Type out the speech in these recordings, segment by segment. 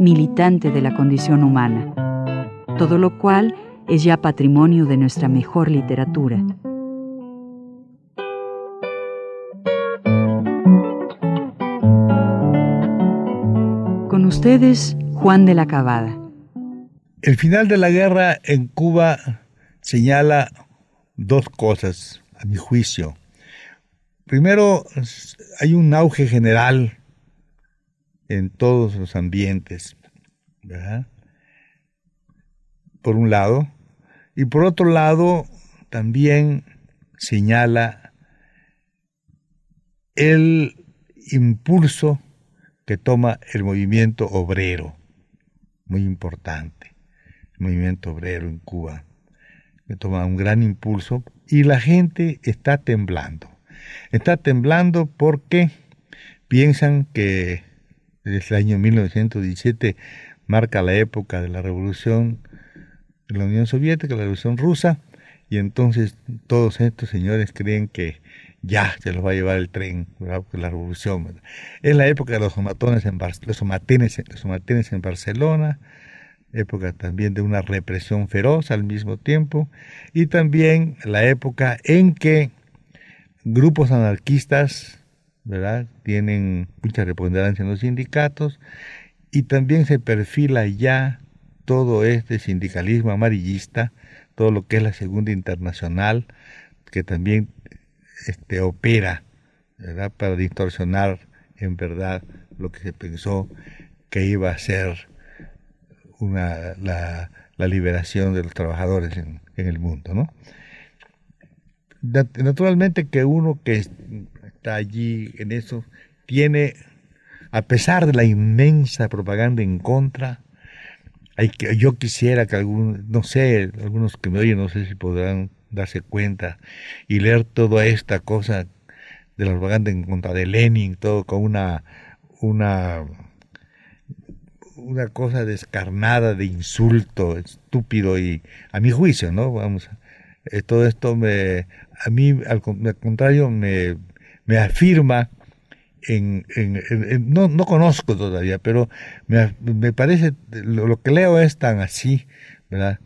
militante de la condición humana, todo lo cual es ya patrimonio de nuestra mejor literatura. Con ustedes, Juan de la Cabada. El final de la guerra en Cuba señala dos cosas, a mi juicio. Primero, hay un auge general en todos los ambientes, ¿verdad? Por un lado. Y por otro lado, también señala el impulso que toma el movimiento obrero, muy importante, el movimiento obrero en Cuba, que toma un gran impulso y la gente está temblando. Está temblando porque piensan que el año 1917 marca la época de la revolución de la Unión Soviética, la revolución rusa, y entonces todos estos señores creen que ya se los va a llevar el tren, la revolución. Es la época de los somatones en en Barcelona, época también de una represión feroz al mismo tiempo, y también la época en que grupos anarquistas ¿verdad? Tienen mucha preponderancia en los sindicatos y también se perfila ya todo este sindicalismo amarillista, todo lo que es la Segunda Internacional, que también este, opera ¿verdad? para distorsionar en verdad lo que se pensó que iba a ser una, la, liberación de los trabajadores en, en el mundo. ¿no? Naturalmente que uno que allí en eso, tiene, a pesar de la inmensa propaganda en contra, hay que, yo quisiera que algún, no sé, algunos que me oyen, no sé si podrán darse cuenta y leer toda esta cosa de la propaganda en contra de Lenin, todo con una, una, una cosa descarnada de insulto, estúpido y a mi juicio, ¿no? Vamos, eh, todo esto me, a mí al contrario me me afirma en, no, no, conozco todavía, pero me, me parece, lo, que leo es tan así, ¿verdad?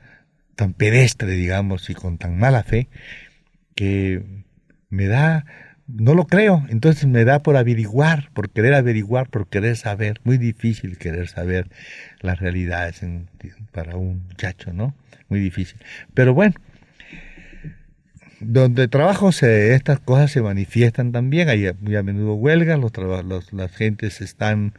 tan pedestre, digamos, y con tan mala fe, que me da, no lo creo, entonces me da por averiguar, por querer averiguar, por querer saber, muy difícil querer saber las realidades para un muchacho, ¿no? Muy difícil. Pero bueno, donde trabajo se, estas cosas se manifiestan también, hay muy a menudo huelgas, los, los, las gentes están,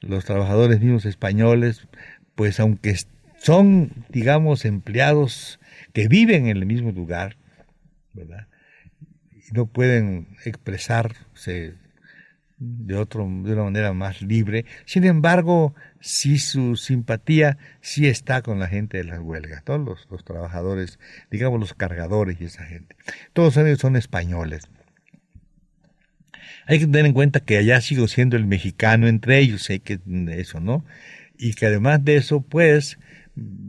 los trabajadores mismos españoles, pues aunque son, digamos, empleados que viven en el mismo lugar, ¿verdad? Y no pueden expresarse de, otro, de una manera más libre. Sin embargo, sí su simpatía sí está con la gente de las huelgas, todos los, trabajadores, digamos los cargadores y esa gente. Todos ellos son españoles. Hay que tener en cuenta que allá sigo siendo el mexicano entre ellos, sé que eso, ¿no? Y que además de eso, pues,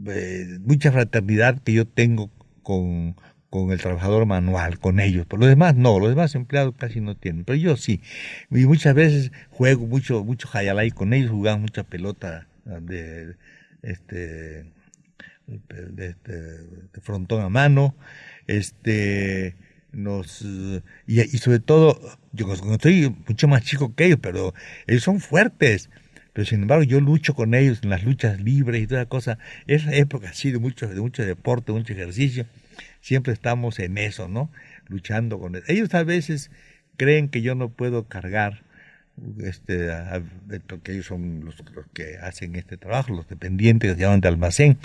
eh, mucha fraternidad que yo tengo con, con el trabajador manual, con ellos. Por lo demás, no, los demás empleados casi no tienen, pero yo sí. Y muchas veces juego mucho, mucho hayalay con ellos, jugamos mucha pelota de, este, de, este, de frontón a mano, este, nos, y, y sobre todo, yo estoy mucho más chico que ellos, pero ellos son fuertes pero sin embargo yo lucho con ellos en las luchas libres y toda cosa. Esa época así de mucho, de mucho deporte, mucho ejercicio siempre estamos en eso, ¿no? Luchando con eso. Ellos a veces creen que yo no puedo cargar, este, porque ellos son los, que hacen este trabajo, los dependientes que se llaman de almacén,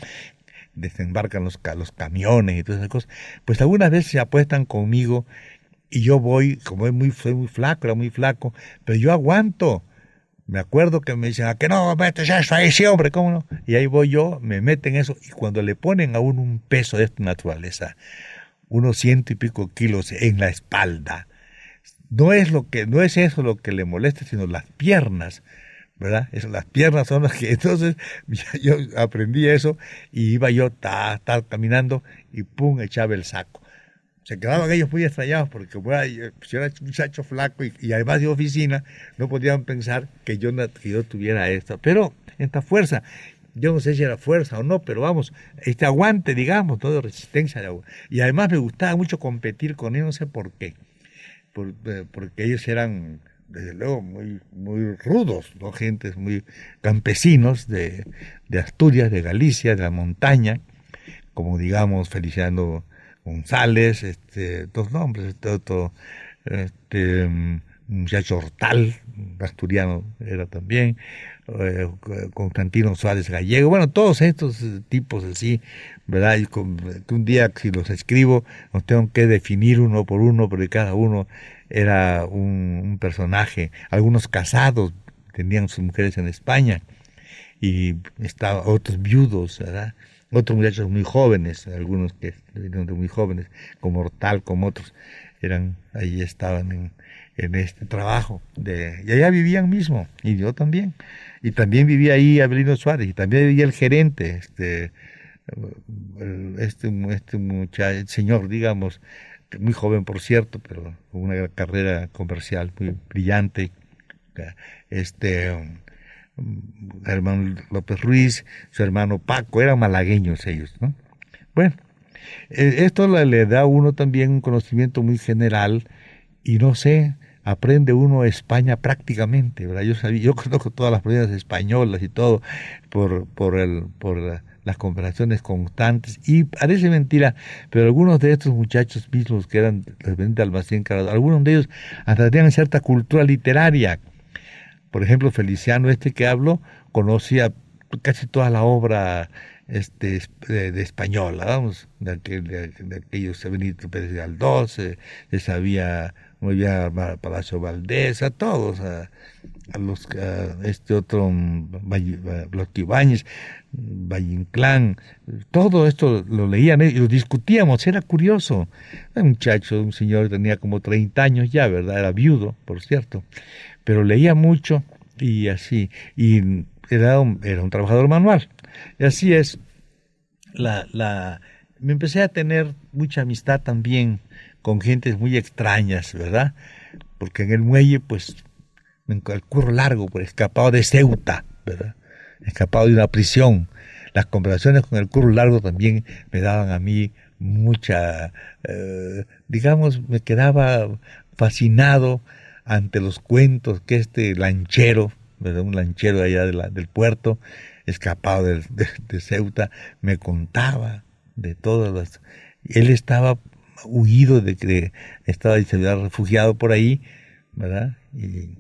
desembarcan los, los camiones y todas esas cosas. Pues algunas veces se apuestan conmigo y yo voy, como es muy, soy muy flaco, era muy flaco, pero yo aguanto me acuerdo que me dicen, ¿a que no metes eso ahí, sí, hombre? ¿Cómo no? Y ahí voy yo, me meten eso, y cuando le ponen a uno un peso de esta naturaleza, unos ciento y pico kilos en la espalda, no es lo que, no es eso lo que le molesta, sino las piernas, ¿verdad? Es, las piernas son las que, entonces, yo aprendí eso, y iba yo, tal, caminando, y pum, echaba el saco se quedaban ellos muy extrañados porque pues, yo era un muchacho flaco y, además de oficina, no podían pensar que yo, tuviera esto. Pero esta fuerza, yo no sé si era fuerza o no, pero vamos, este aguante, digamos, todo resistencia. Y además me gustaba mucho competir con ellos, no sé por qué. Eh, porque ellos eran, desde luego, muy, muy rudos, ¿no? Gentes muy campesinos de, de Asturias, de Galicia, de la montaña, como digamos Feliciano González, este, dos nombres, este otro, este, mm, muchacho Hortal, asturiano era también, eh, Constantino Suárez Gallego, bueno, todos estos tipos así, ¿verdad? Y un día si los escribo, los tengo que definir uno por uno, porque cada uno era un, un personaje, algunos casados, tenían sus mujeres en España, y estaba, otros viudos, ¿verdad? Otros muchachos muy jóvenes, algunos que vinieron de muy jóvenes, como Hortal, como otros, eran, ahí estaban en, en este trabajo, de, y allá vivían mismo, y yo también, y también vivía ahí Abelino Suárez, y también vivía el gerente, este, este, este muchacho, señor, digamos, muy joven por cierto, pero con una carrera comercial muy brillante, este, Germán López Ruiz, su hermano Paco, eran malagueños ellos, ¿no? Bueno, e, esto le, da a uno también un conocimiento muy general y no sé, aprende uno España prácticamente, ¿verdad? Yo sabía, yo conozco todas las provincias españolas y todo por, por, el, por las conversaciones constantes y parece mentira, pero algunos de estos muchachos mismos que eran de Almacén algunos de ellos hasta tenían cierta cultura literaria, por ejemplo, Feliciano, este que hablo, conocía casi toda la obra este, de, española, vamos, de, aquel, de, de aquellos Benito Pérez Galdós, se sabía muy bien a Palacio Valdés, a todos, a, los, este otro, los Ibáñez, Valle Inclán, todo esto lo leían y lo discutíamos, era curioso. Un muchacho, un señor tenía como 30 años ya, ¿verdad? Era viudo, por cierto pero leía mucho y así, y era un, era un trabajador manual. Y así es, la, la, me empecé a tener mucha amistad también con gentes muy extrañas, ¿verdad? Porque en el muelle, pues, el curro largo, pues, escapado de Ceuta, ¿verdad? Escapado de una prisión. Las conversaciones con el curro largo también me daban a mí mucha, eh, digamos, me quedaba fascinado ante los cuentos que este lanchero, un lanchero allá del puerto, escapado de, Ceuta, me contaba de todas las... Él estaba huido de que estaba se había refugiado por ahí, ¿verdad? Y,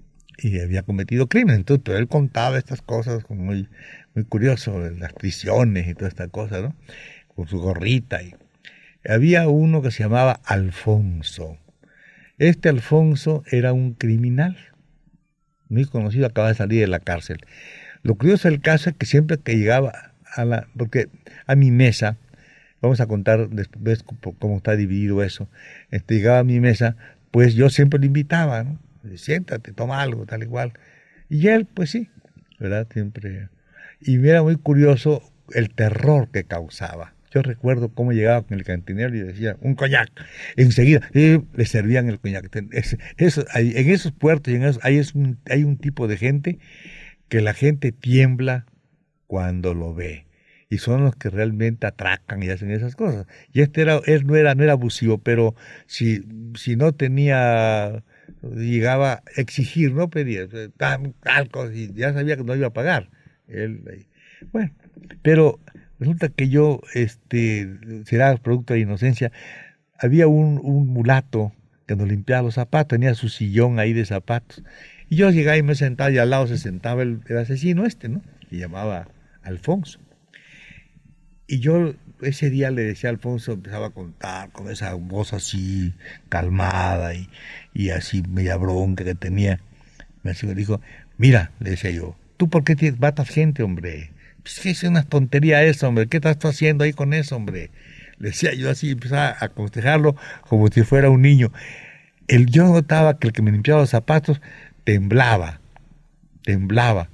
había cometido crimen. Entonces, pero él contaba estas cosas como muy, muy curioso, las prisiones y toda esta cosa, ¿no? Con su gorrita. Y había uno que se llamaba Alfonso. Este Alfonso era un criminal, muy conocido, acaba de salir de la cárcel. Lo curioso del caso es que siempre que llegaba a la, porque a mi mesa, vamos a contar después cómo está dividido eso, este, llegaba a mi mesa, pues yo siempre le invitaba, ¿no? Siéntate, toma algo, tal igual. Y él, pues sí, ¿verdad? Siempre. Y era muy curioso el terror que causaba. Yo recuerdo cómo llegaba con el cantinero y decía, un coñac. Enseguida le servían el coñac. eso, en esos puertos en hay, es un, hay un tipo de gente que la gente tiembla cuando lo ve. Y son los que realmente atracan y hacen esas cosas. Y este era, él no era, no era abusivo, pero si, si no tenía, llegaba a exigir, no pedía, tal, cosa, y ya sabía que no iba a pagar. Él, bueno, pero Resulta que yo, este, será producto de inocencia, había un, mulato que nos limpiaba los zapatos, tenía su sillón ahí de zapatos. Y yo llegaba y me sentaba y al lado se sentaba el, asesino este, ¿no? Que llamaba Alfonso. Y yo ese día le decía a Alfonso, empezaba a contar con esa voz así calmada y, y así media bronca que tenía. Me dijo, Mira, le decía yo, ¿tú por qué te matas gente, hombre? Pues es una tontería eso, hombre. ¿Qué estás haciendo ahí con eso, hombre? Le decía yo así, empezaba a aconsejarlo como si fuera un niño. El, yo notaba que el que me limpiaba los zapatos temblaba, temblaba.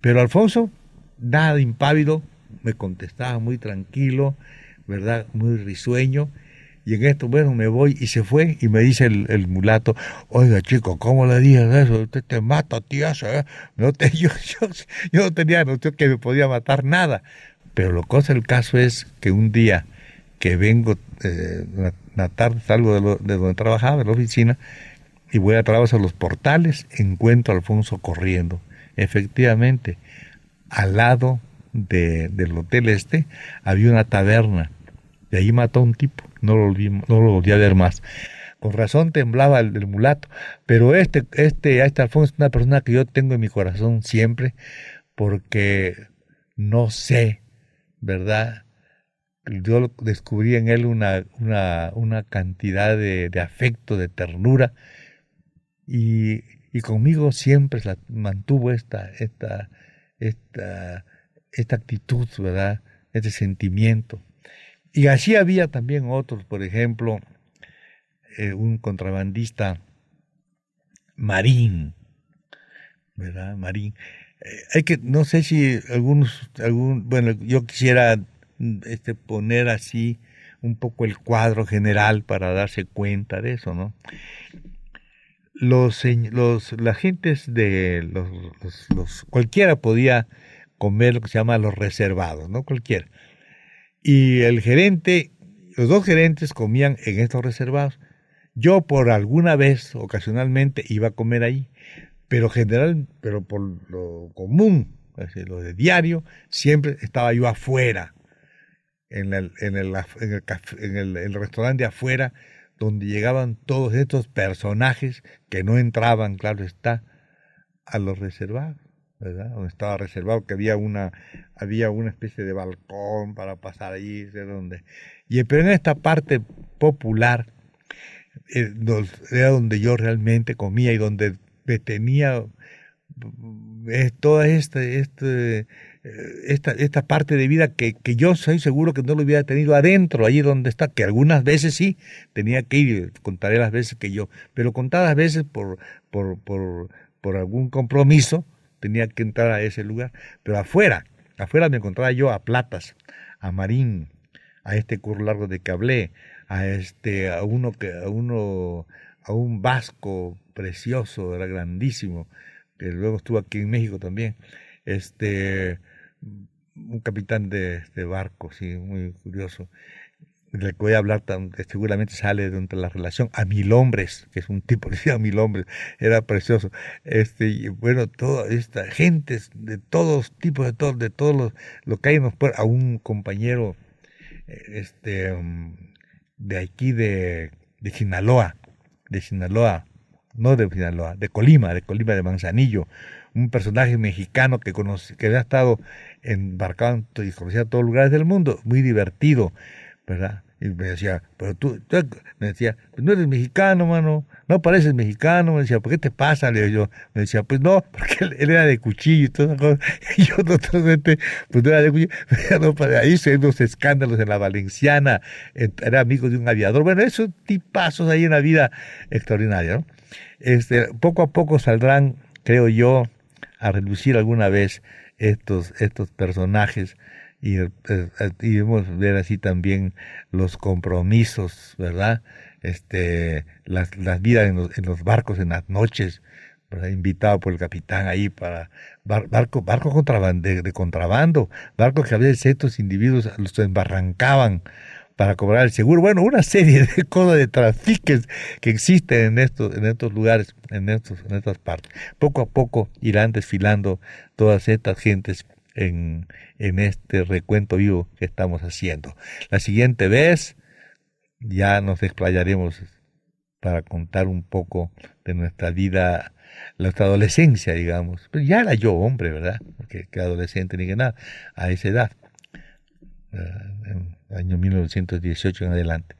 Pero Alfonso, nada impávido, me contestaba muy tranquilo, ¿verdad? Muy risueño. Y en esto, bueno, me voy y se fue y me dice el, mulato, oiga chico, ¿cómo le dices eso? Usted te mata, tía. ¿eh? No te, yo, yo, no tenía noción que me podía matar nada. Pero lo que es el caso es que un día que vengo, eh, una tarde salgo de, de, donde trabajaba, de la oficina, y voy a trabajar a los portales, encuentro a Alfonso corriendo. Efectivamente, al lado de, del hotel este había una taberna, y ahí mató a un tipo, no lo, volví, no lo a ver más. Con razón temblaba el, mulato, pero este, este, este Alfonso es una persona que yo tengo en mi corazón siempre, porque no sé, ¿verdad? Yo descubrí en él una, una, una cantidad de, de afecto, de ternura, y, y conmigo siempre mantuvo esta, esta, esta, esta actitud, ¿verdad? Este sentimiento. Y así había también otros, por ejemplo, eh, un contrabandista Marín, ¿verdad? Marín. Eh, hay que, no sé si algunos, algún, bueno, yo quisiera este, poner así un poco el cuadro general para darse cuenta de eso, ¿no? los, los las gentes de los, los, cualquiera podía comer lo que se llama los reservados, ¿no? Cualquiera. Y el gerente, los dos gerentes comían en estos reservados. Yo por alguna vez, ocasionalmente, iba a comer ahí, pero general, pero por lo común, lo de diario, siempre estaba yo afuera, en el, en el, en el, en el, restaurante afuera, donde llegaban todos estos personajes que no entraban, claro está, a los reservados, Donde estaba reservado, que había una, había una especie de balcón para pasar allí, de donde. Y pero en esta parte popular eh, era donde yo realmente comía y donde me tenía eh, toda esta, este, esta, esta parte de vida que, que, yo soy seguro que no lo hubiera tenido adentro, allí donde está, que algunas veces sí tenía que ir, contaré las veces que yo, pero contadas veces por, por, por, por algún compromiso tenía que entrar a ese lugar. Pero afuera, afuera me encontraba yo a Platas, a Marín, a este curro largo de que hablé, a este, a uno que, a uno, a un vasco precioso, era grandísimo, que luego estuvo aquí en México también, este, un capitán de, barco, sí, muy curioso, del que voy a hablar, tan, seguramente sale de entre la relación, a mil hombres, que es un tipo, decía mil hombres, era precioso. Este, y bueno, toda esta gente de todos tipos, de todos, de todos los, lo que hay a un compañero este, mm, de aquí de, de Sinaloa, de Sinaloa, no de Sinaloa, de Colima, de Colima de Manzanillo, un personaje mexicano que, conoce, que había estado embarcado y conocía todos los lugares del mundo, muy divertido, ¿verdad? Y me decía, pero tú, me decía, pues no eres mexicano, mano, no pareces mexicano, me decía, ¿por qué te pasa? Le yo, me decía, pues no, porque él, era de cuchillo y todas esas cosas, y yo totalmente, pues no era de cuchillo, ahí se unos escándalos en la Valenciana, era amigo de un aviador, bueno, esos tipazos ahí en la vida extraordinaria. Este, poco a poco saldrán, creo yo, a reducir alguna vez estos, estos personajes y, eh, y vamos ver así también los compromisos, ¿verdad? Este, las, las vidas en los, en los barcos en las noches, invitado por el capitán ahí para barco barco contrabando, de, de, contrabando, barcos que a veces estos individuos los embarrancaban para cobrar el seguro. Bueno, una serie de cosas de trafiques que existen en estos, en estos lugares, en, estos, en estas partes. Poco a poco irán desfilando todas estas gentes en, en este recuento vivo que estamos haciendo. La siguiente vez ya nos explayaremos para contar un poco de nuestra vida, nuestra adolescencia, digamos. Pero ya era yo hombre, ¿verdad? Porque que adolescente ni que nada, a esa edad. Uh, año 1918 en adelante.